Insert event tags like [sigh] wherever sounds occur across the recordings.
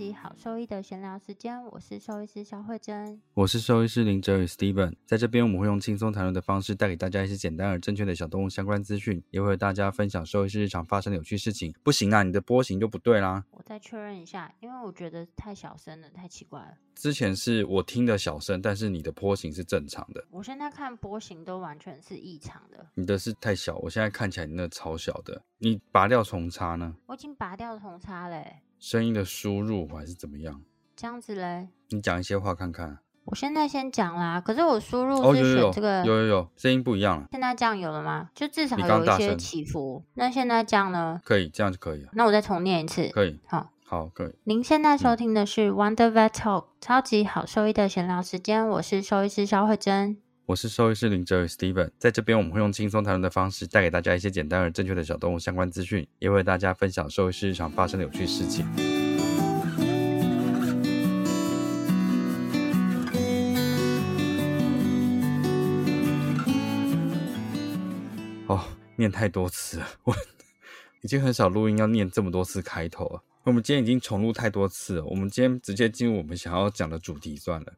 级好兽医的闲聊时间，我是兽医师肖慧珍，我是兽医师林哲宇 Steven，在这边我们会用轻松谈论的方式带给大家一些简单而正确的小动物相关资讯，也会和大家分享兽医师日常发生的有趣事情。不行啊，你的波形就不对啦。我再确认一下，因为我觉得太小声了，太奇怪了。之前是我听的小声，但是你的波形是正常的。我现在看波形都完全是异常的。你的是太小，我现在看起来你那超小的。你拔掉重插呢？我已经拔掉重插嘞。声音的输入还是怎么样？这样子嘞？你讲一些话看看。我现在先讲啦，可是我输入是选这个，哦、有，有，有，声音不一样了。现在这样有了吗？就至少有一些起伏。那现在这样呢？可以，这样就可以了。那我再重念一次。可以。好，好，可以。您现在收听的是 Wonder Vet Talk、嗯、超级好兽医的闲聊时间，我是兽医师萧慧珍。我是兽医师林哲宇 Steven，在这边我们会用轻松谈论的方式带给大家一些简单而正确的小动物相关资讯，也为大家分享兽医师日常发生的有趣事情。哦，念太多次了，我已经很少录音要念这么多次开头了。我们今天已经重录太多次了，我们今天直接进入我们想要讲的主题算了。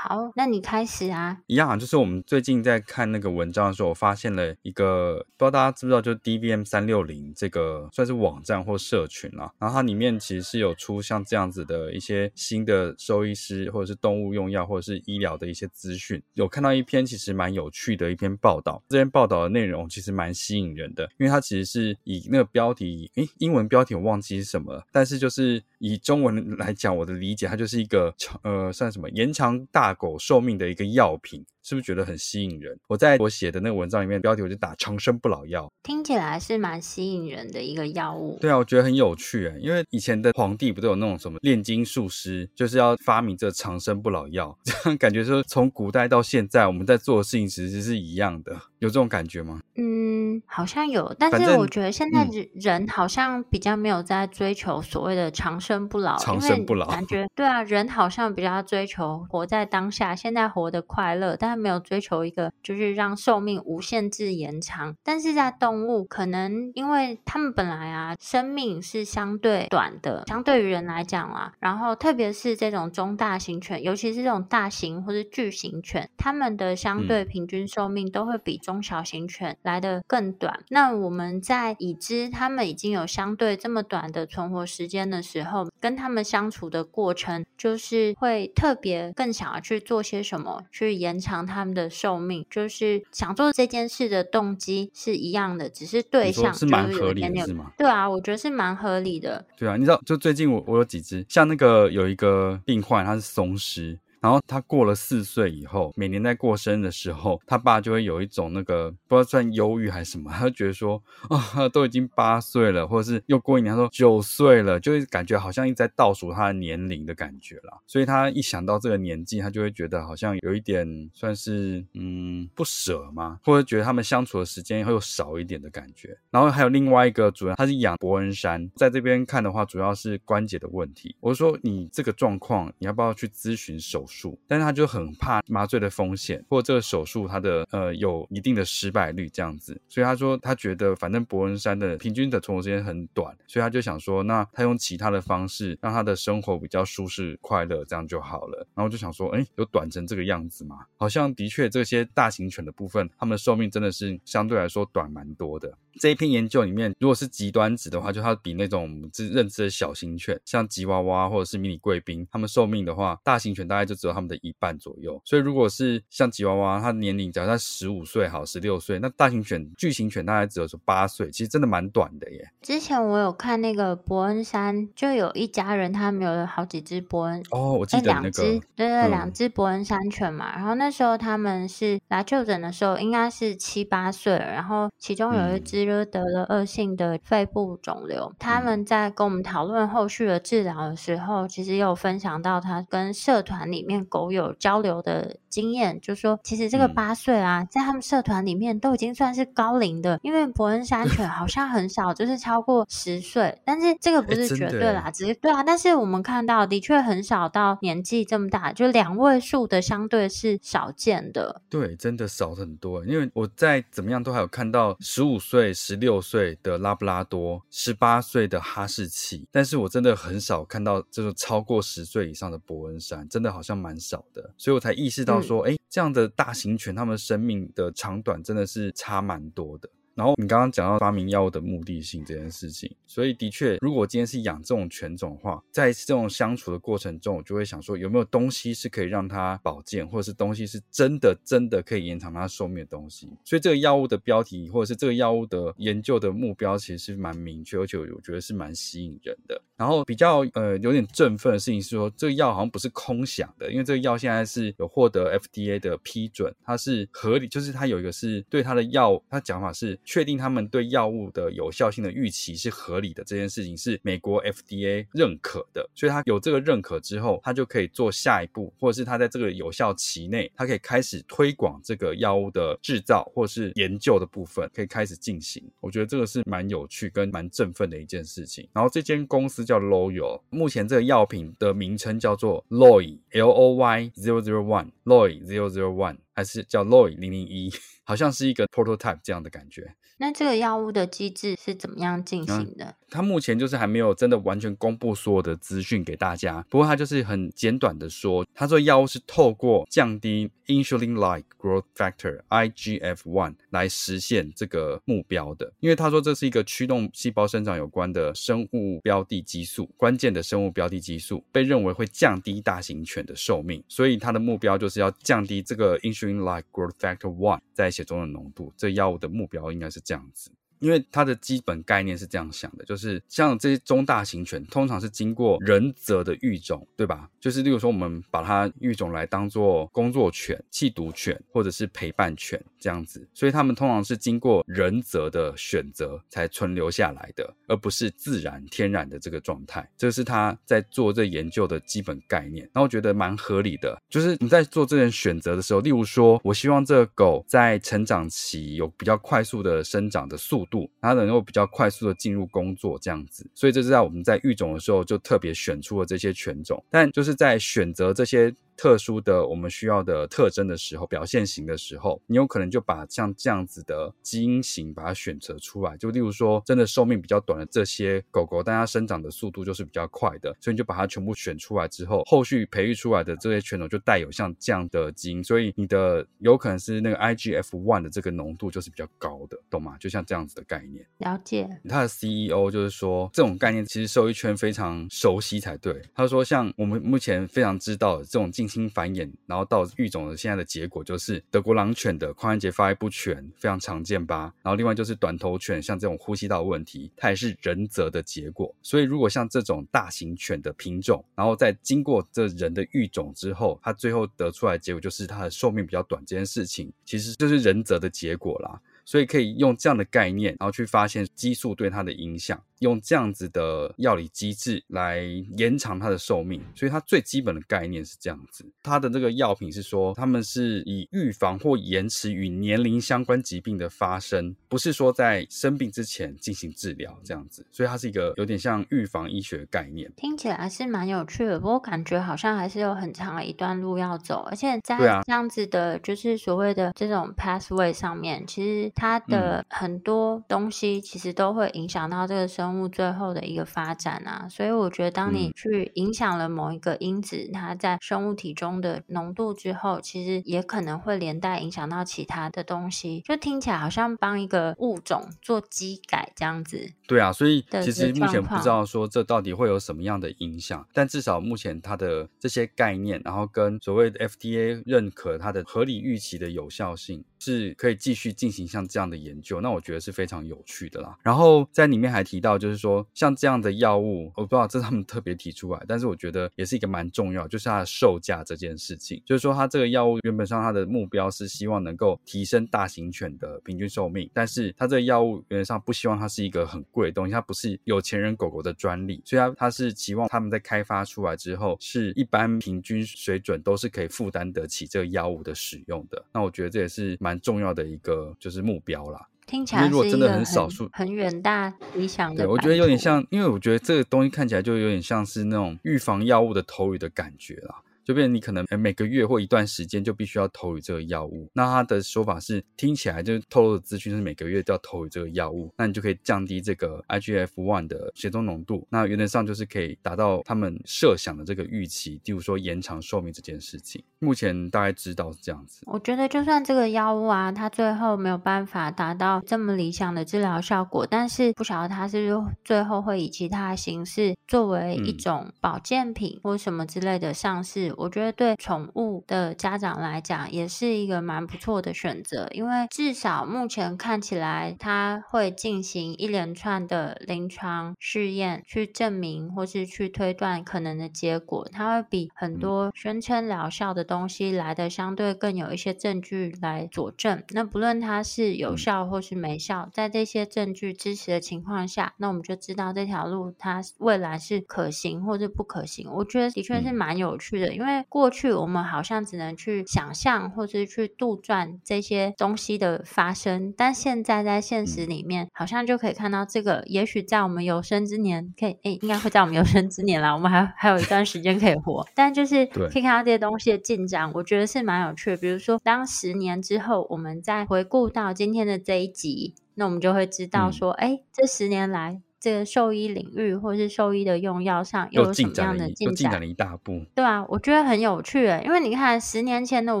好，那你开始啊。一样啊，就是我们最近在看那个文章的时候，我发现了一个，不知道大家知不知道，就是 DVM 三六零这个算是网站或社群啊。然后它里面其实是有出像这样子的一些新的兽医师或者是动物用药或者是医疗的一些资讯。有看到一篇其实蛮有趣的一篇报道，这篇报道的内容其实蛮吸引人的，因为它其实是以那个标题，诶，英文标题我忘记是什么，但是就是以中文来讲，我的理解它就是一个呃，算什么延长大。狗寿命的一个药品。是不是觉得很吸引人？我在我写的那个文章里面，标题我就打“长生不老药”，听起来是蛮吸引人的一个药物。对啊，我觉得很有趣诶，因为以前的皇帝不都有那种什么炼金术师，就是要发明这长生不老药，[laughs] 这样感觉说从古代到现在，我们在做的事情其实是一样的，有这种感觉吗？嗯，好像有，但是我觉得现在人好像比较没有在追求所谓的长生不老，长生不老感觉对啊，人好像比较追求活在当下，现在活得快乐，但。没有追求一个，就是让寿命无限制延长。但是在动物，可能因为它们本来啊，生命是相对短的，相对于人来讲啊。然后特别是这种中大型犬，尤其是这种大型或是巨型犬，它们的相对平均寿命都会比中小型犬来的更短。嗯、那我们在已知它们已经有相对这么短的存活时间的时候，跟它们相处的过程，就是会特别更想要去做些什么，去延长。他们的寿命，就是想做这件事的动机是一样的，只是对象是蛮合理的，是吗？对啊，我觉得是蛮合理的。对啊，你知道，就最近我我有几只，像那个有一个病患，他是松狮。然后他过了四岁以后，每年在过生日的时候，他爸就会有一种那个不知道算忧郁还是什么，他就觉得说啊，都已经八岁了，或者是又过一年，他说九岁了，就会感觉好像一直在倒数他的年龄的感觉啦。所以他一想到这个年纪，他就会觉得好像有一点算是嗯不舍嘛，或者觉得他们相处的时间会有少一点的感觉。然后还有另外一个主人，他是养伯恩山，在这边看的话，主要是关节的问题。我说你这个状况，你要不要去咨询手术？但是他就很怕麻醉的风险，或这个手术它的呃有一定的失败率这样子，所以他说他觉得反正伯恩山的平均的存活时间很短，所以他就想说，那他用其他的方式让他的生活比较舒适快乐，这样就好了。然后就想说，哎，有短成这个样子吗？好像的确这些大型犬的部分，它们的寿命真的是相对来说短蛮多的。这一篇研究里面，如果是极端值的话，就它比那种认知的小型犬，像吉娃娃或者是迷你贵宾，它们寿命的话，大型犬大概就只有它们的一半左右。所以如果是像吉娃娃，它年龄只要在十五岁好，十六岁，那大型犬巨型犬大概只有说八岁，其实真的蛮短的耶。之前我有看那个伯恩山，就有一家人他们有好几只伯恩哦，我记得那个，对对，两只伯恩山犬嘛。然后那时候他们是来就诊的时候，应该是七八岁，然后其中有一只就得了恶性的肺部肿瘤。嗯、他们在跟我们讨论后续的治疗的时候，其实也有分享到他跟社团里面狗友交流的经验，就说其实这个八岁啊，在他们社团里面都已经算是高龄的，因为伯恩山犬好像很少就是超过十岁，但是这个不是绝对啦，只是对啊，但是我们看到的确很少到年纪这么大，就两位数的相对是少见的。对，真的少很多，因为我在怎么样都还有看到十五岁、十六岁的拉布拉多，十八岁的哈士奇，但是我真的很少看到这种超过十岁以上的伯恩山，真的好像蛮少的，所以我才意识到说，哎、嗯，这样的大型犬，它们生命的长短真的是差蛮多的。然后你刚刚讲到发明药物的目的性这件事情，所以的确，如果今天是养这种犬种的话，在这种相处的过程中，我就会想说，有没有东西是可以让它保健，或者是东西是真的真的可以延长它寿命的东西。所以这个药物的标题，或者是这个药物的研究的目标，其实是蛮明确，而且我觉得是蛮吸引人的。然后比较呃有点振奋的事情是说，这个药好像不是空想的，因为这个药现在是有获得 FDA 的批准，它是合理，就是它有一个是对它的药，它讲法是。确定他们对药物的有效性的预期是合理的，这件事情是美国 FDA 认可的，所以他有这个认可之后，他就可以做下一步，或者是他在这个有效期内，他可以开始推广这个药物的制造或是研究的部分，可以开始进行。我觉得这个是蛮有趣跟蛮振奋的一件事情。然后这间公司叫 Loyal，目前这个药品的名称叫做 Loy L O Y zero zero one Loy zero zero one，还是叫 Loy 零零一。好像是一个 prototype 这样的感觉。那这个药物的机制是怎么样进行的？他，目前就是还没有真的完全公布所有的资讯给大家。不过它就是很简短的说，他说药物是透过降低 insulin-like growth factor IGF-1 来实现这个目标的。因为他说这是一个驱动细胞生长有关的生物标的激素，关键的生物标的激素被认为会降低大型犬的寿命，所以它的目标就是要降低这个 insulin-like growth factor one 在。血中的浓度，这药物的目标应该是这样子。因为它的基本概念是这样想的，就是像这些中大型犬，通常是经过人择的育种，对吧？就是例如说，我们把它育种来当做工作犬、缉毒犬或者是陪伴犬这样子，所以它们通常是经过人择的选择才存留下来的，而不是自然天然的这个状态。这是他在做这研究的基本概念，然后我觉得蛮合理的。就是你在做这种选择的时候，例如说，我希望这个狗在成长期有比较快速的生长的速度。它能够比较快速的进入工作这样子，所以这是在我们在育种的时候就特别选出了这些犬种，但就是在选择这些。特殊的我们需要的特征的时候，表现型的时候，你有可能就把像这样子的基因型把它选择出来。就例如说，真的寿命比较短的这些狗狗，但它生长的速度就是比较快的，所以你就把它全部选出来之后，后续培育出来的这些犬种就带有像这样的基因，所以你的有可能是那个 IGF one 的这个浓度就是比较高的，懂吗？就像这样子的概念。了解。他的 CEO 就是说，这种概念其实兽医圈非常熟悉才对。他说，像我们目前非常知道的这种新繁衍，然后到育种的现在的结果就是德国狼犬的髋关节发育不全，非常常见吧。然后另外就是短头犬，像这种呼吸道问题，它也是人择的结果。所以如果像这种大型犬的品种，然后在经过这人的育种之后，它最后得出来的结果就是它的寿命比较短，这件事情其实就是人择的结果啦。所以可以用这样的概念，然后去发现激素对它的影响。用这样子的药理机制来延长它的寿命，所以它最基本的概念是这样子。它的这个药品是说，他们是以预防或延迟与年龄相关疾病的发生，不是说在生病之前进行治疗这样子。所以它是一个有点像预防医学的概念。听起来是蛮有趣的，不过感觉好像还是有很长的一段路要走。而且在这样子的，就是所谓的这种 pathway 上面，其实它的很多东西其实都会影响到这个生物最后的一个发展啊。所以我觉得，当你去影响了某一个因子，它在生物体中的浓度之后，其实也可能会连带影响到其他的东西。就听起来好像帮一个物种做基改这样子。对啊，所以其实目前不知道说这到底会有什么样的影响，但至少目前它的这些概念，然后跟所谓的 FDA 认可它的合理预期的有效性。是可以继续进行像这样的研究，那我觉得是非常有趣的啦。然后在里面还提到，就是说像这样的药物，我不知道这是他们特别提出来，但是我觉得也是一个蛮重要，就是它的售价这件事情。就是说它这个药物原本上它的目标是希望能够提升大型犬的平均寿命，但是它这个药物原则上不希望它是一个很贵的东西，它不是有钱人狗狗的专利，所以它它是期望他们在开发出来之后，是一般平均水准都是可以负担得起这个药物的使用的。那我觉得这也是蛮。蛮重要的一个就是目标啦，听起来如果真的很少数、很远大理想的。对，我觉得有点像，因为我觉得这个东西看起来就有点像是那种预防药物的投予的感觉啦。就变成你可能每个月或一段时间就必须要投予这个药物。那他的说法是听起来就是透露的资讯是每个月都要投予这个药物，那你就可以降低这个 IGF one 的血中浓度。那原则上就是可以达到他们设想的这个预期，例如说延长寿命这件事情。目前大概知道是这样子。我觉得就算这个药物啊，它最后没有办法达到这么理想的治疗效果，但是不晓得它是不是最后会以其他形式作为一种保健品或什么之类的上市。我觉得对宠物的家长来讲，也是一个蛮不错的选择，因为至少目前看起来，它会进行一连串的临床试验，去证明或是去推断可能的结果。它会比很多宣称疗效的东西来的相对更有一些证据来佐证。那不论它是有效或是没效，在这些证据支持的情况下，那我们就知道这条路它未来是可行或是不可行。我觉得的确是蛮有趣的，因为过。过去我们好像只能去想象，或是去杜撰这些东西的发生，但现在在现实里面，好像就可以看到这个。也许在我们有生之年，可以诶，应该会在我们有生之年啦。我们还还有一段时间可以活，但就是可以看到这些东西的进展，我觉得是蛮有趣的。比如说，当十年之后，我们再回顾到今天的这一集，那我们就会知道说，哎、嗯，这十年来。这个兽医领域或是兽医的用药上又有什么样的进展？进展了一大步。对啊，我觉得很有趣诶，因为你看十年前的我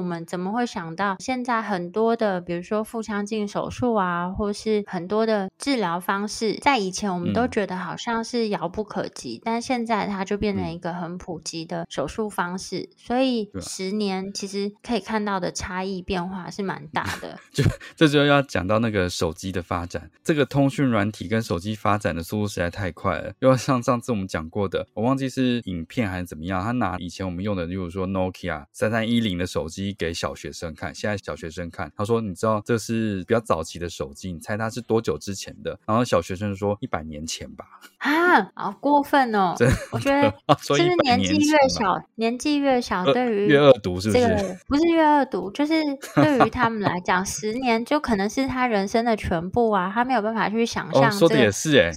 们怎么会想到现在很多的，比如说腹腔镜手术啊，或是很多的治疗方式，在以前我们都觉得好像是遥不可及，嗯、但现在它就变成一个很普及的手术方式。嗯、所以十年其实可以看到的差异变化是蛮大的。[laughs] 就这就要讲到那个手机的发展，这个通讯软体跟手机发展的。速度实在太快了，又像上次我们讲过的，我忘记是影片还是怎么样，他拿以前我们用的，例如说 Nokia 三三一零的手机给小学生看，现在小学生看，他说：“你知道这是比较早期的手机，你猜它是多久之前的？”然后小学生说：“一百年前吧。”啊，好过分哦！我觉得 [laughs] 是不是年纪越小，年纪越小，对于越恶毒是不是？这个不是越恶毒，就是对于他们来讲，[laughs] 十年就可能是他人生的全部啊，他没有办法去想象。说的也是哎，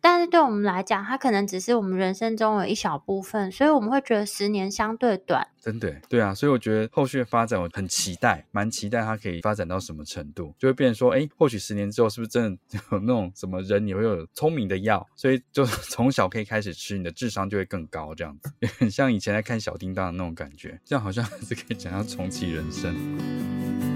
但是对我们来讲，它可能只是我们人生中的一小部分，所以我们会觉得十年相对短。真的，对啊，所以我觉得后续的发展我很期待，蛮期待它可以发展到什么程度，就会变成说，哎，或许十年之后是不是真的有那种什么人你会有聪明的药，所以就 [laughs] 从小可以开始吃，你的智商就会更高，这样子，很像以前在看小叮当的那种感觉，这样好像 [laughs] 是可以讲到重启人生。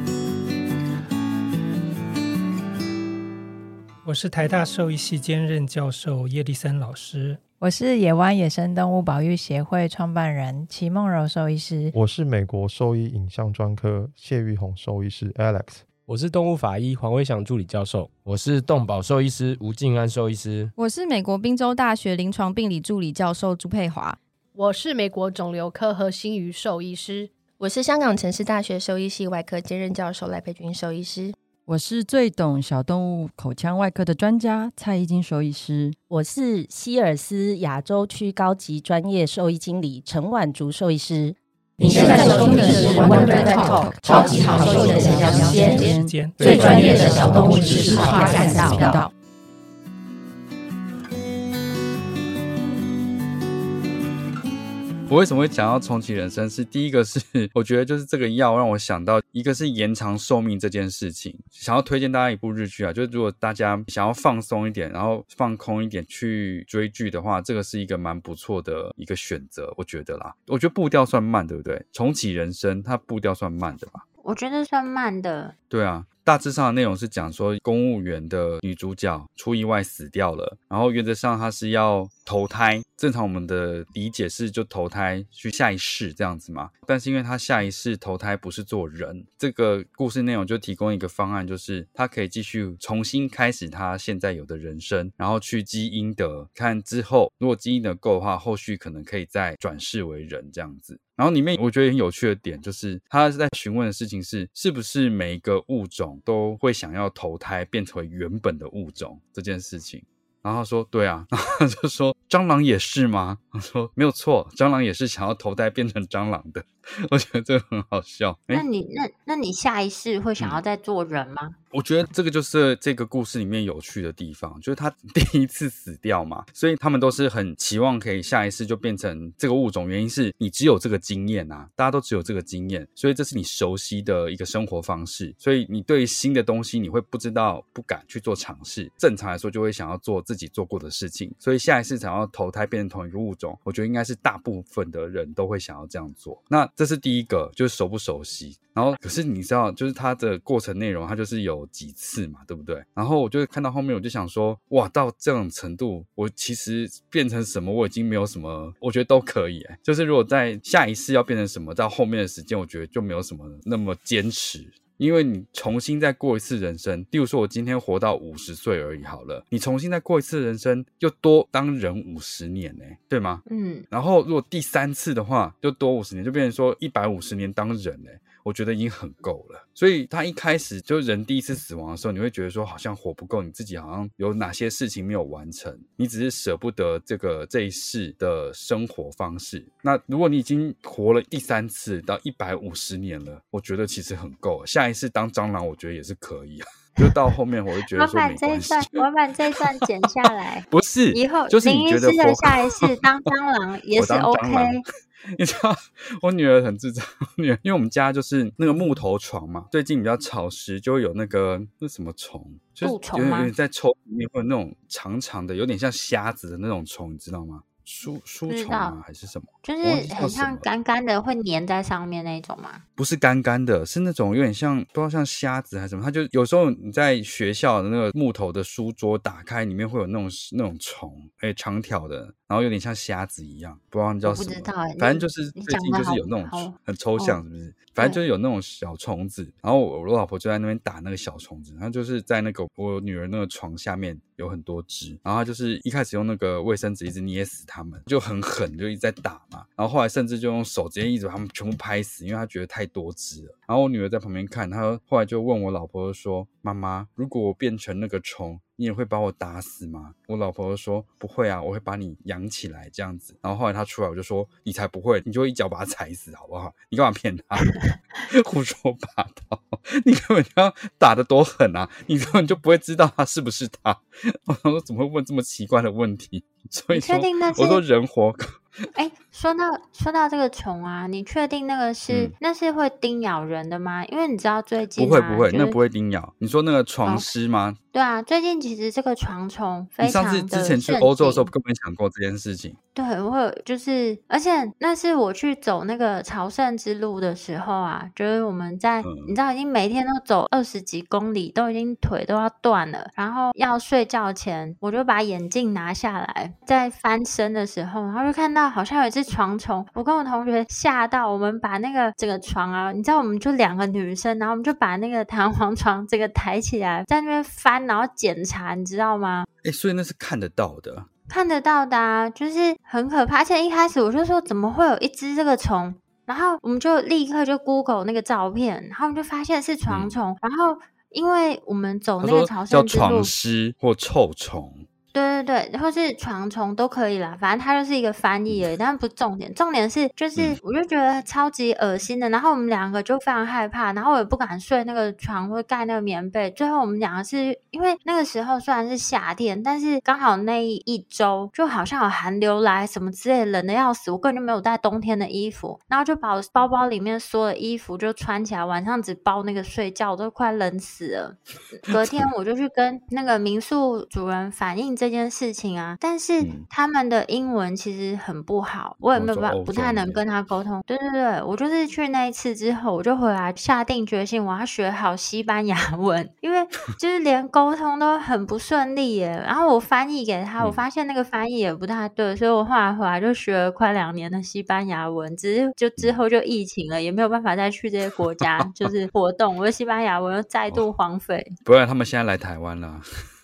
我是台大兽医系兼任教授叶立森老师，我是野湾野生动物保育协会创办人齐梦柔兽医师，我是美国兽医影像专科谢玉红兽医师 Alex，我是动物法医黄威祥助理教授，我是动保兽医师吴静安兽医师，我是美国宾州大学临床病理助理教授朱佩华，我是美国肿瘤科和心鱼兽医师，我是香港城市大学兽医系外科兼任教授赖佩君兽医师。我是最懂小动物口腔外科的专家蔡依金兽医师，我是希尔斯亚洲区高级专业兽医经理陈婉竹兽医师。你现在收听的是 Wonder Vet Talk 超级好兽医的闲聊时间，最专业的小动物知识化频道。我为什么会讲到重启人生？是第一个是 [laughs] 我觉得就是这个药让我想到，一个是延长寿命这件事情，想要推荐大家一部日剧啊，就是如果大家想要放松一点，然后放空一点去追剧的话，这个是一个蛮不错的一个选择，我觉得啦。我觉得步调算慢，对不对？重启人生它步调算慢的吧？我觉得算慢的。对啊。大致上的内容是讲说，公务员的女主角出意外死掉了，然后原则上她是要投胎。正常我们的理解是就投胎去下一世这样子嘛，但是因为她下一世投胎不是做人，这个故事内容就提供一个方案，就是她可以继续重新开始她现在有的人生，然后去积阴德，看之后如果积阴德够的话，后续可能可以再转世为人这样子。然后里面我觉得很有趣的点就是，他是在询问的事情是，是不是每一个物种都会想要投胎变成原本的物种这件事情。然后他说，对啊，[laughs] 然后就说蟑螂也是吗？他说没有错，蟑螂也是想要投胎变成蟑螂的。我觉得这个很好笑。那你那那你下一世会想要再做人吗？嗯我觉得这个就是这个故事里面有趣的地方，就是他 [laughs] 第一次死掉嘛，所以他们都是很期望可以下一世就变成这个物种。原因是你只有这个经验啊，大家都只有这个经验，所以这是你熟悉的一个生活方式，所以你对新的东西你会不知道、不敢去做尝试。正常来说，就会想要做自己做过的事情，所以下一次想要投胎变成同一个物种，我觉得应该是大部分的人都会想要这样做。那这是第一个，就是熟不熟悉。然后可是你知道，就是它的过程内容，它就是有。几次嘛，对不对？然后我就看到后面，我就想说，哇，到这种程度，我其实变成什么，我已经没有什么，我觉得都可以。就是如果在下一次要变成什么，到后面的时间，我觉得就没有什么那么坚持，因为你重新再过一次人生，例如说我今天活到五十岁而已，好了，你重新再过一次人生，又多当人五十年呢，对吗？嗯。然后如果第三次的话，就多五十年，就变成说一百五十年当人呢。我觉得已经很够了，所以他一开始就人第一次死亡的时候，你会觉得说好像活不够，你自己好像有哪些事情没有完成，你只是舍不得这个这一世的生活方式。那如果你已经活了第三次到一百五十年了，我觉得其实很够了。下一次当蟑螂，我觉得也是可以啊。[laughs] 就到后面，我就觉得说没关系。我把这一段，我把这一段剪下来。不是，以后就是你觉得的下一次 [laughs] 当蟑螂也是 OK。[laughs] 你知道我女儿很智障，女儿因为我们家就是那个木头床嘛，最近比较潮湿，就会有那个那什么虫，就是有点在抽里面会有那种长长的，有点像虾子的那种虫，你知道吗？书书虫啊？还是什么？就是很像干干的，会粘在上面那种吗？不是干干的，是那种有点像，不知道像虾子还是什么。它就有时候你在学校的那个木头的书桌打开，里面会有那种那种虫，哎，长条的，然后有点像虾子一样，不知道你叫什么。不知道，反正就是最近就是有那种很抽象，是不是？哦、反正就是有那种小虫子，然后我我老婆就在那边打那个小虫子，然后就是在那个我女儿那个床下面有很多只，然后她就是一开始用那个卫生纸一直捏死它们，就很狠，就一直在打嘛，然后后来甚至就用手直接一直把它们全部拍死，因为她觉得太多只了。然后我女儿在旁边看，她后来就问我老婆说：“妈妈，如果我变成那个虫？”你也会把我打死吗？我老婆说不会啊，我会把你养起来这样子。然后后来他出来，我就说你才不会，你就会一脚把他踩死，好不好？你干嘛骗他？[laughs] 胡说八道！你根本就要打得多狠啊！你根本就不会知道他是不是他。[laughs] 我说怎么会问这么奇怪的问题？所以说，我说人活。[laughs] 哎，说到说到这个虫啊，你确定那个是、嗯、那是会叮咬人的吗？因为你知道最近、啊、不会不会，就是、那不会叮咬。你说那个床虱吗、哦？对啊，最近其实这个床虫非常的。你上次之前去欧洲的时候，根本想过这件事情。对，我有就是，而且那是我去走那个朝圣之路的时候啊，就是我们在、嗯、你知道已经每天都走二十几公里，都已经腿都要断了，然后要睡觉前，我就把眼镜拿下来，在翻身的时候，然后就看到。好像有一只床虫，我跟我同学吓到，我们把那个整个床啊，你知道，我们就两个女生，然后我们就把那个弹簧床这个抬起来，在那边翻，然后检查，你知道吗？哎、欸，所以那是看得到的，看得到的啊，就是很可怕。而且一开始我就说，怎么会有一只这个虫？然后我们就立刻就 Google 那个照片，然后我们就发现是床虫。嗯、然后因为我们走那个朝圣之路，叫床虱或臭虫。对对对，或是床虫都可以啦，反正它就是一个翻译而已，但不是重点。重点是就是，我就觉得超级恶心的。然后我们两个就非常害怕，然后我也不敢睡那个床或盖那个棉被。最后我们两个是因为那个时候虽然是夏天，但是刚好那一周就好像有寒流来什么之类，冷的要死。我根本就没有带冬天的衣服，然后就把我包包里面所有的衣服就穿起来，晚上只包那个睡觉，我都快冷死了。隔天我就去跟那个民宿主人反映这件事情啊，但是他们的英文其实很不好，我也没有办法，不太能跟他沟通。对对对，我就是去那一次之后，我就回来下定决心，我要学好西班牙文，[laughs] 因为就是连沟通都很不顺利耶。然后我翻译给他，我发现那个翻译也不太对，所以我后来回来就学了快两年的西班牙文，只是就之后就疫情了，也没有办法再去这些国家就是活动，我的西班牙文又再度荒废。不然他们现在来台湾了。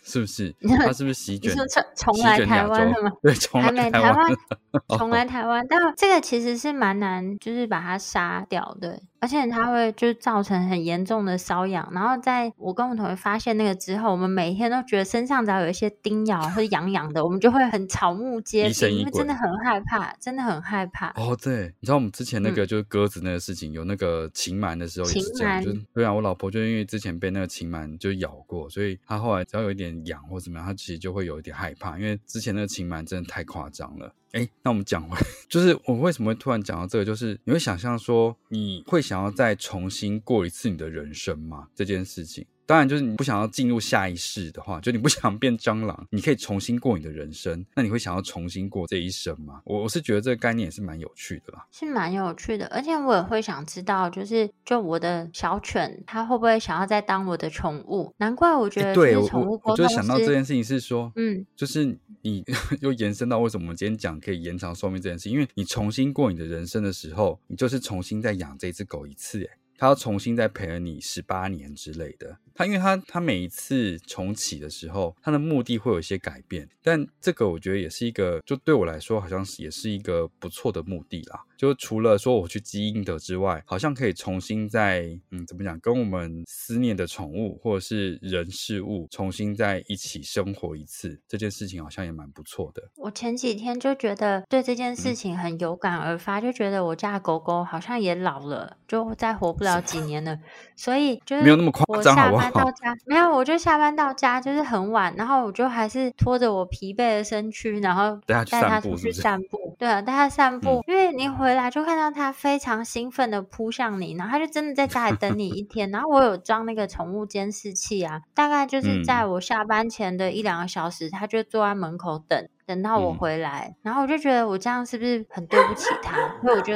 是不是？他是不是席卷？你说重重来台湾了吗？对，重来台湾，[laughs] 重来台湾。但这个其实是蛮难，就是把它杀掉，对。而且它会就造成很严重的瘙痒，然后在我跟我同学发现那个之后，我们每天都觉得身上只要有一些叮咬或者痒痒的，我们就会很草木皆兵，因为真的很害怕，真的很害怕。哦，对，你知道我们之前那个就是鸽子那个事情，嗯、有那个禽螨的时候也是这样，就对啊，我老婆就因为之前被那个禽螨就咬过，所以她后来只要有一点痒或怎么样，她其实就会有一点害怕，因为之前那个禽螨真的太夸张了。哎，那我们讲回，[laughs] 就是我为什么会突然讲到这个，就是你会想象说，你会想要再重新过一次你的人生吗？这件事情。当然，就是你不想要进入下一世的话，就你不想变蟑螂，你可以重新过你的人生。那你会想要重新过这一生吗？我我是觉得这个概念也是蛮有趣的啦，是蛮有趣的。而且我也会想知道，就是就我的小犬，它会不会想要再当我的宠物？难怪我觉得宠物沟通师，对，我，我就想到这件事情是说，嗯，就是 [laughs] 你 [laughs] 又延伸到为什么我们今天讲可以延长寿命这件事，因为你重新过你的人生的时候，你就是重新再养这只狗一次，哎。他要重新再陪了你十八年之类的，他因为他他每一次重启的时候，他的目的会有一些改变，但这个我觉得也是一个，就对我来说好像是也是一个不错的目的啦。就除了说我去积阴德之外，好像可以重新再嗯怎么讲，跟我们思念的宠物或者是人事物重新在一起生活一次，这件事情好像也蛮不错的。我前几天就觉得对这件事情很有感而发，嗯、就觉得我家狗狗好像也老了，就再活不了几年了，所以就是没有那么夸张，好不好？到家没有，我就下班到家就是很晚，然后我就还是拖着我疲惫的身躯，然后带他出去散步。对啊，带他散步，嗯、因为你回。来就看到他非常兴奋的扑向你，然后他就真的在家里等你一 [laughs] 天。然后我有装那个宠物监视器啊，大概就是在我下班前的一两个小时，他就坐在门口等，等到我回来。然后我就觉得我这样是不是很对不起他？所以我就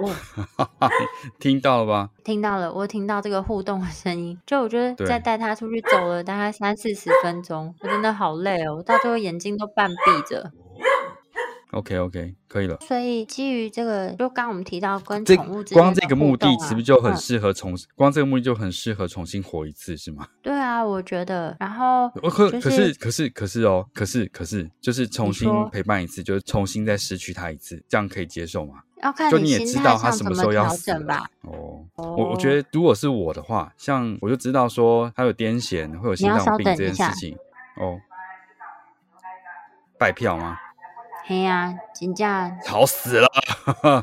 我 [laughs] 听到了吧？听到了，我听到这个互动的声音。就我觉得在带他出去走了大概三四十分钟，我真的好累哦，我到最后眼睛都半闭着。OK OK，可以了。所以基于这个，就刚我们提到跟宠物之间、啊、光这个目的，是不是就很适合重？嗯、光这个目的就很适合重新活一次，是吗？对啊，我觉得。然后、就是，可可是可是可是哦，可是可是就是重新陪伴一次，就是重新再失去它一次，这样可以接受吗？要看就你也知道他什么调整吧。哦，我我觉得如果是我的话，像我就知道说他有癫痫，会有心脏病这件事情。哦，拜票吗？嘿呀，金价吵死了！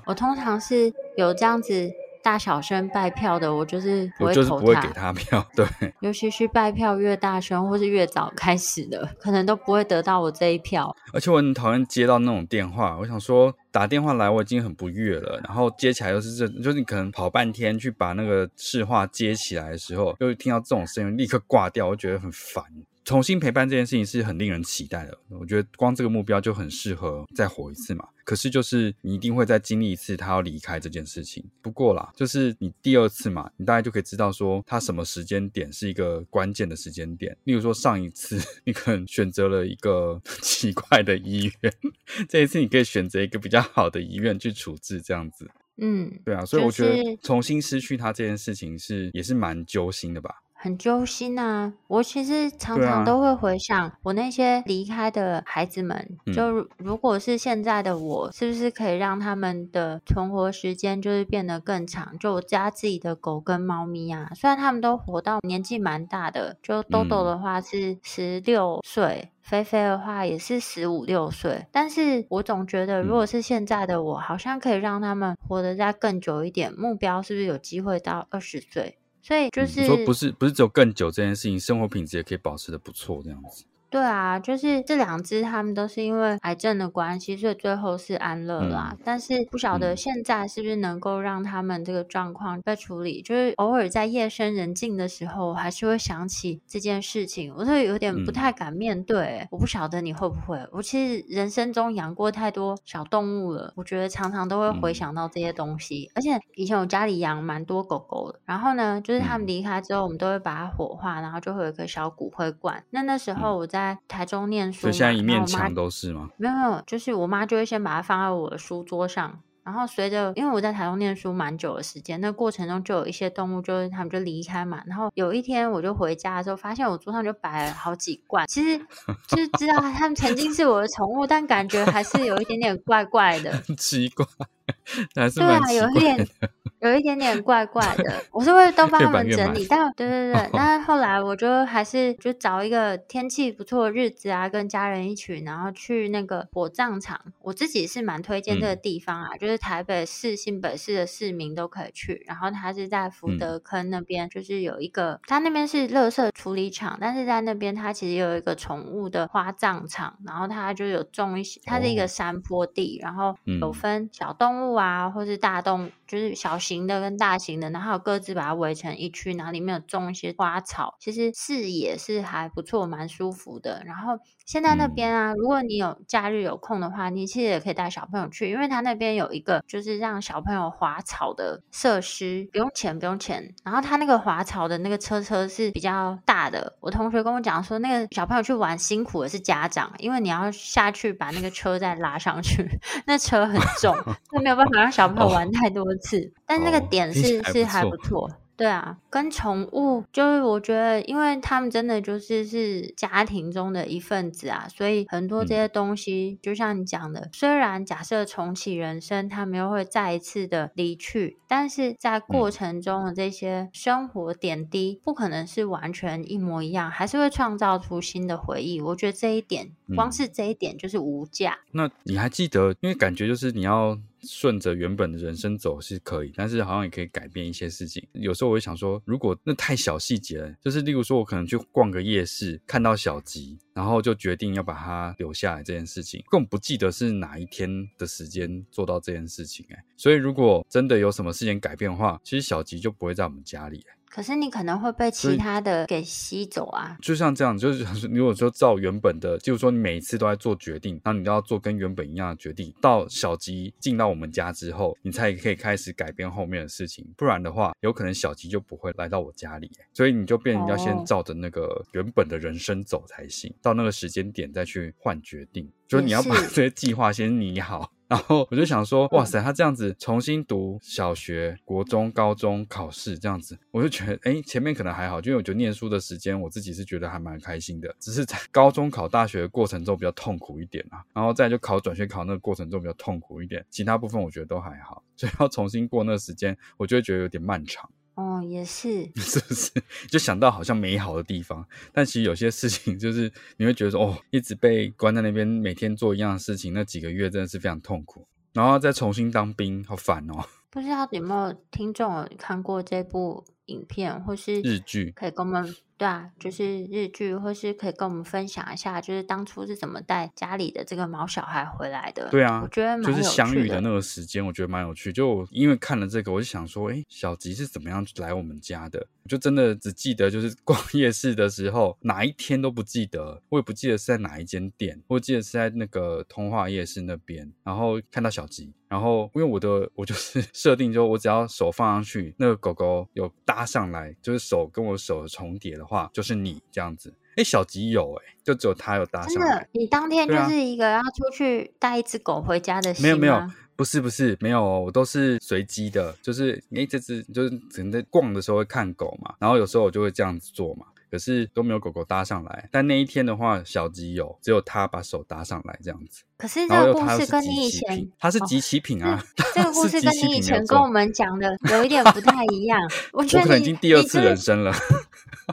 我通常是有这样子大小声拜票的，我就是我就是不会给他票。对，尤其是拜票越大声或是越早开始的，可能都不会得到我这一票。而且我很讨厌接到那种电话，我想说打电话来我已经很不悦了，然后接起来又是这，就是你可能跑半天去把那个市话接起来的时候，又听到这种声音，立刻挂掉，我觉得很烦。重新陪伴这件事情是很令人期待的，我觉得光这个目标就很适合再活一次嘛。可是就是你一定会再经历一次他要离开这件事情。不过啦，就是你第二次嘛，你大概就可以知道说他什么时间点是一个关键的时间点。例如说上一次 [laughs] 你可能选择了一个奇怪的医院，[laughs] 这一次你可以选择一个比较好的医院去处置这样子。嗯，对啊，所以我觉得重新失去他这件事情是也是蛮揪心的吧。很揪心啊！我其实常常都会回想我那些离开的孩子们，啊、就如果是现在的我，是不是可以让他们的存活时间就是变得更长？就我家自己的狗跟猫咪啊，虽然他们都活到年纪蛮大的，就豆豆的话是十六岁，菲菲的话也是十五六岁，但是我总觉得，如果是现在的我，好像可以让他们活得再更久一点。目标是不是有机会到二十岁？所以就是、嗯、说不是不是只有更久这件事情，生活品质也可以保持的不错这样子。对啊，就是这两只，他们都是因为癌症的关系，所以最后是安乐啦。嗯、但是不晓得现在是不是能够让他们这个状况被处理。嗯、就是偶尔在夜深人静的时候，我还是会想起这件事情，我是有点不太敢面对。嗯、我不晓得你会不会？我其实人生中养过太多小动物了，我觉得常常都会回想到这些东西。嗯、而且以前我家里养蛮多狗狗的，然后呢，就是他们离开之后，我们都会把它火化，然后就会有一个小骨灰罐。那那时候我在。在台中念书，所以现在一面墙都是吗？没有没有，就是我妈就会先把它放在我的书桌上，然后随着因为我在台中念书蛮久的时间，那过程中就有一些动物，就是他们就离开嘛。然后有一天我就回家的时候，发现我桌上就摆了好几罐，其实 [laughs] 就是知道他们曾经是我的宠物，但感觉还是有一点点怪怪的，[laughs] 奇怪，还是对啊，有一点。有一点点怪怪的，我是会都帮他们整理，但对对对，[laughs] 但是后来我就还是就找一个天气不错的日子啊，跟家人一起，然后去那个火葬场。我自己是蛮推荐这个地方啊，嗯、就是台北市、新北市的市民都可以去。然后它是在福德坑那边，就是有一个，它那边是垃圾处理厂，但是在那边它其实有一个宠物的花葬场，然后它就有种一些，它是一个山坡地，然后有分小动物啊，或是大动物，就是小型。的跟大型的，然后各自把它围成一区，然后里面有种一些花草，其实视野是还不错，蛮舒服的。然后现在那边啊，如果你有假日有空的话，你其实也可以带小朋友去，因为他那边有一个就是让小朋友滑草的设施，不用钱，不用钱。然后他那个滑草的那个车车是比较大的，我同学跟我讲说，那个小朋友去玩辛苦的是家长，因为你要下去把那个车再拉上去，[laughs] 那车很重，[laughs] 那没有办法让小朋友玩太多次，但。那个点是、哦、是还不错，对啊，跟宠物就是我觉得，因为他们真的就是是家庭中的一份子啊，所以很多这些东西，嗯、就像你讲的，虽然假设重启人生，他们又会再一次的离去，但是在过程中的这些生活点滴，不可能是完全一模一样，还是会创造出新的回忆。我觉得这一点，光是这一点就是无价。那你还记得？因为感觉就是你要。顺着原本的人生走是可以，但是好像也可以改变一些事情。有时候我会想说，如果那太小细节了，就是例如说我可能去逛个夜市，看到小吉，然后就决定要把它留下来这件事情，更不记得是哪一天的时间做到这件事情哎。所以如果真的有什么事情改变的话，其实小吉就不会在我们家里。可是你可能会被其他的给吸走啊！就像这样，就是 [laughs] 如果说照原本的，就是说你每一次都在做决定，然后你都要做跟原本一样的决定。到小吉进到我们家之后，你才可以开始改变后面的事情。不然的话，有可能小吉就不会来到我家里。所以你就变成要先照着那个原本的人生走才行。哦、到那个时间点再去换决定，就是你要把这些计划先拟好。然后我就想说，哇塞，他这样子重新读小学、国中、高中考试这样子，我就觉得，哎，前面可能还好，因为我觉得念书的时间，我自己是觉得还蛮开心的。只是在高中考大学的过程中比较痛苦一点啊，然后再就考转学考那个过程中比较痛苦一点，其他部分我觉得都还好。所以要重新过那个时间，我就会觉得有点漫长。哦，也是，[laughs] 是不是？就想到好像美好的地方，但其实有些事情 [laughs] 就是你会觉得说，哦，一直被关在那边，每天做一样的事情，那几个月真的是非常痛苦。然后再重新当兵，好烦哦。[laughs] 不知道有没有听众有看过这部影片，或是日剧，可以跟我们。对啊，就是日剧，或是可以跟我们分享一下，就是当初是怎么带家里的这个毛小孩回来的。对啊，我觉得就是相遇的那个时间，我觉得蛮有趣。就因为看了这个，我就想说，哎，小吉是怎么样来我们家的？我就真的只记得就是 [laughs] 逛夜市的时候，哪一天都不记得，我也不记得是在哪一间店，我记得是在那个通化夜市那边，然后看到小吉，然后因为我的我就是 [laughs] 设定，就我只要手放上去，那个狗狗有搭上来，就是手跟我手重叠的话，就是你这样子。哎，小吉有哎，就只有他有搭上来。真的，你当天就是一个要出去带一只狗回家的心吗？没有没有不是不是，没有，哦我都是随机的，就是哎，这只就是只能在逛的时候会看狗嘛，然后有时候我就会这样子做嘛。可是都没有狗狗搭上来，但那一天的话，小吉有，只有他把手搭上来这样子。可是这个故事跟你以前，它是集齐品啊。这个 [laughs] 故事跟你以前跟我们讲的有一点不太一样。[laughs] 我觉得你我已经第二次人生了。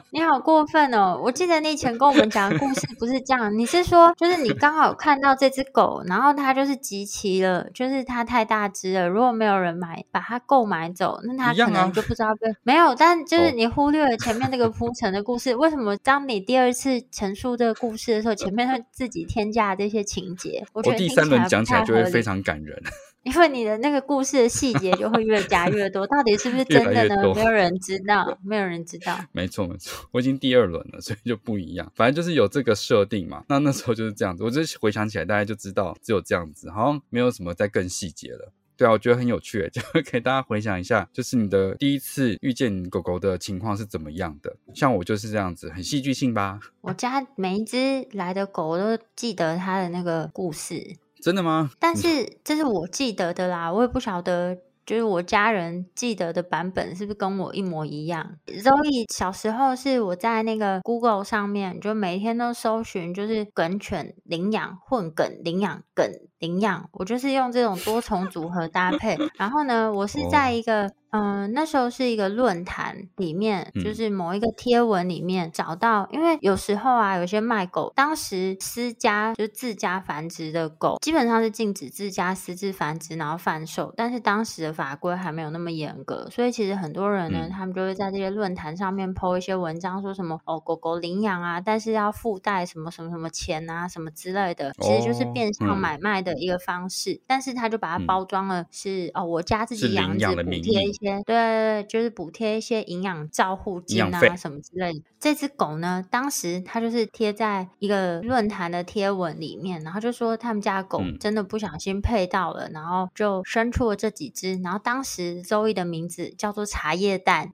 你好过分哦！我记得你以前跟我们讲的故事不是这样，你是说就是你刚好看到这只狗，然后它就是集齐了，就是它太大只了，如果没有人买把它购买走，那它可能就不知道被、啊、没有。但就是你忽略了前面那个铺陈的故事，为什么当你第二次陈述这个故事的时候，前面会自己添加这些情节？我第三轮讲起来就会非常感人。[laughs] 因为你的那个故事的细节就会越加越多，到底是不是 [laughs] 真的呢？越越没有人知道，没有人知道。没错没错，我已经第二轮了，所以就不一样。反正就是有这个设定嘛。那那时候就是这样子，我就回想起来，大家就知道只有这样子，好像没有什么再更细节了。对啊，我觉得很有趣，[laughs] 就给大家回想一下，就是你的第一次遇见狗狗的情况是怎么样的。像我就是这样子，很戏剧性吧？我家每一只来的狗，我都记得它的那个故事。真的吗？但是这是我记得的啦，我也不晓得，就是我家人记得的版本是不是跟我一模一样。Zoe 小时候是我在那个 Google 上面，就每天都搜寻，就是梗犬领养、混梗领养、梗领养，我就是用这种多重组合搭配。然后呢，我是在一个。嗯、呃，那时候是一个论坛里面，就是某一个贴文里面找到，因为有时候啊，有些卖狗，当时私家就是自家繁殖的狗，基本上是禁止自家私自繁殖然后贩售，但是当时的法规还没有那么严格，所以其实很多人呢，他们就会在这些论坛上面 po 一些文章，说什么哦，狗狗领养啊，但是要附带什么什么什么钱啊，什么之类的，其实就是变相买卖的一个方式，但是他就把它包装了是、嗯、哦，我家自己养着补贴一些。对对对，就是补贴一些营养照护金啊什么之类的。这只狗呢，当时它就是贴在一个论坛的贴文里面，然后就说他们家狗真的不小心配到了，嗯、然后就生出了这几只。然后当时 Zoe 的名字叫做茶叶蛋，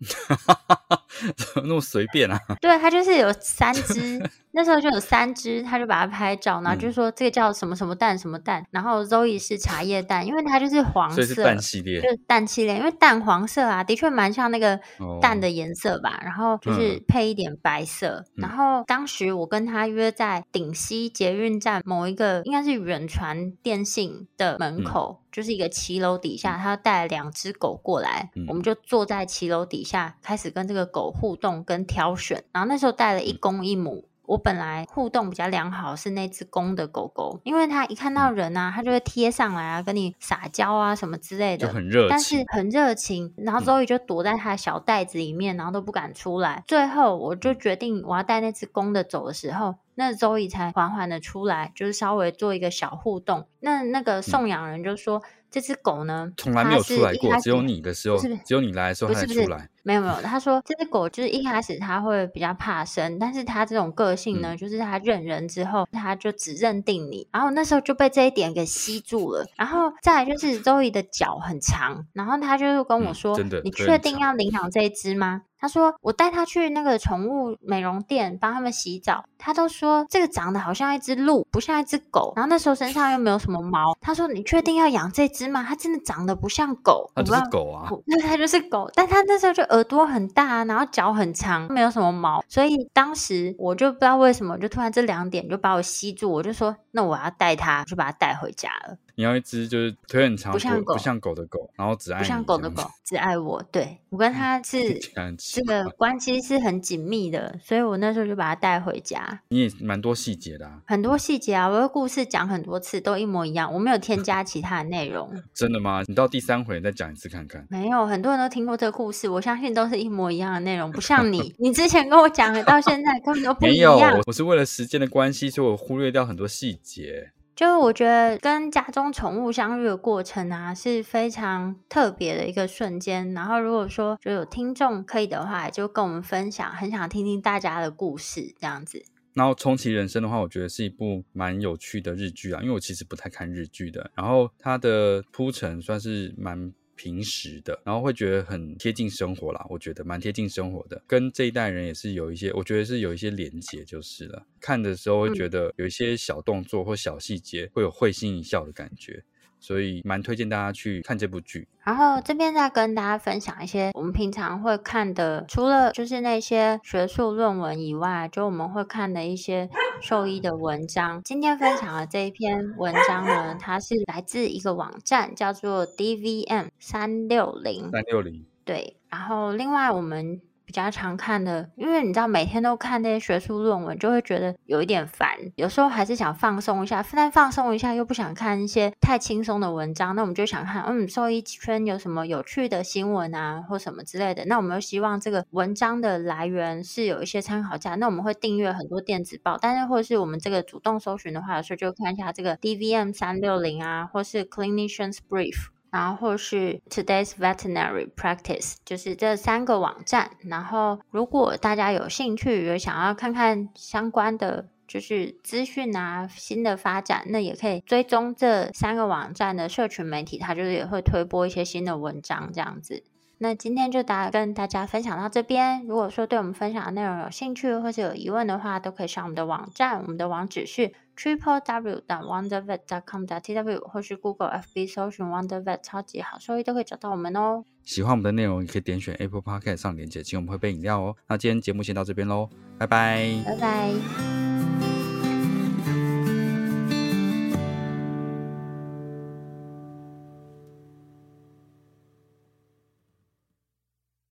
怎 [laughs] 么那么随便啊？对，它就是有三只。那时候就有三只，他就把它拍照，然后就说这个叫什么什么蛋什么蛋，然后 Zoe 是茶叶蛋，因为它就是黄色，是蛋系列，就是蛋系列，因为蛋黄色啊，的确蛮像那个蛋的颜色吧，哦、然后就是配一点白色。嗯、然后当时我跟他约在顶溪捷运站某一个应该是远传电信的门口，嗯、就是一个骑楼底下，他带了两只狗过来，嗯、我们就坐在骑楼底下开始跟这个狗互动跟挑选，然后那时候带了一公一母。嗯我本来互动比较良好，是那只公的狗狗，因为它一看到人啊，它就会贴上来啊，跟你撒娇啊什么之类的，就很热情，但是很热情。然后 Zoe 就躲在它的小袋子里面，然后都不敢出来。最后我就决定我要带那只公的走的时候，那 Zoe 才缓缓的出来，就是稍微做一个小互动。那那个送养人就说。嗯这只狗呢，从来没有出来过，只有你的时候，是是只有你来的时候才出来。没有没有，他说这只狗就是一开始它会比较怕生，但是它这种个性呢，嗯、就是它认人之后，它就只认定你。然后那时候就被这一点给吸住了。然后再来就是 Zoe 的脚很长，然后他就跟我说：“嗯、真的，你确定要领养这一只吗？”他说：“我带他去那个宠物美容店帮他们洗澡，他都说这个长得好像一只鹿，不像一只狗。然后那时候身上又没有什么毛。他说：‘你确定要养这只吗？’它真的长得不像狗，它就是狗啊。那 [laughs] 它就是狗，但他那时候就耳朵很大，然后脚很长，没有什么毛。所以当时我就不知道为什么，就突然这两点就把我吸住，我就说：‘那我要带它，就把它带回家了。’你要一只就是腿很长，不像狗，不像狗的狗，然后只爱，不像狗的狗，只爱我。对，我跟它是 [laughs] 这个关系是很紧密的，所以我那时候就把它带回家。你也蛮多细节的啊，很多细节啊，我的故事讲很多次都一模一样，我没有添加其他的内容。[laughs] 真的吗？你到第三回再讲一次看看。没有，很多人都听过这个故事，我相信都是一模一样的内容，不像你，[laughs] 你之前跟我讲的到现在根本都不一样。没有，我是为了时间的关系，所以我忽略掉很多细节。就是我觉得跟家中宠物相遇的过程啊，是非常特别的一个瞬间。然后如果说就有听众可以的话，就跟我们分享，很想听听大家的故事这样子。然后重启人生的话，我觉得是一部蛮有趣的日剧啊，因为我其实不太看日剧的。然后它的铺陈算是蛮。平时的，然后会觉得很贴近生活啦，我觉得蛮贴近生活的，跟这一代人也是有一些，我觉得是有一些连结就是了。看的时候会觉得有一些小动作或小细节会有会心一笑的感觉。所以蛮推荐大家去看这部剧。然后这边再跟大家分享一些我们平常会看的，除了就是那些学术论文以外，就我们会看的一些兽医的文章。今天分享的这一篇文章呢，它是来自一个网站，叫做 DVM 三六零。三六零。对，然后另外我们。比较常看的，因为你知道每天都看那些学术论文，就会觉得有一点烦。有时候还是想放松一下，但放松一下又不想看一些太轻松的文章。那我们就想看，嗯，兽医圈有什么有趣的新闻啊，或什么之类的。那我们又希望这个文章的来源是有一些参考价。那我们会订阅很多电子报，但是或是我们这个主动搜寻的话，有时候就看一下这个 DVM 三六零啊，或是 Clinicians Brief。然后或是 Today's Veterinary Practice，就是这三个网站。然后如果大家有兴趣，有想要看看相关的就是资讯啊，新的发展，那也可以追踪这三个网站的社群媒体，它就是也会推播一些新的文章这样子。那今天就大跟大家分享到这边。如果说对我们分享的内容有兴趣或者有疑问的话，都可以上我们的网站，我们的网址是 triple w 点 wondervet dot com 点 tw，或是 Google FB 搜寻 Wondervet 超级好收益都可以找到我们哦。喜欢我们的内容，也可以点选 Apple Podcast 上链接，请我们喝杯饮料哦。那今天节目先到这边喽，拜拜，拜拜。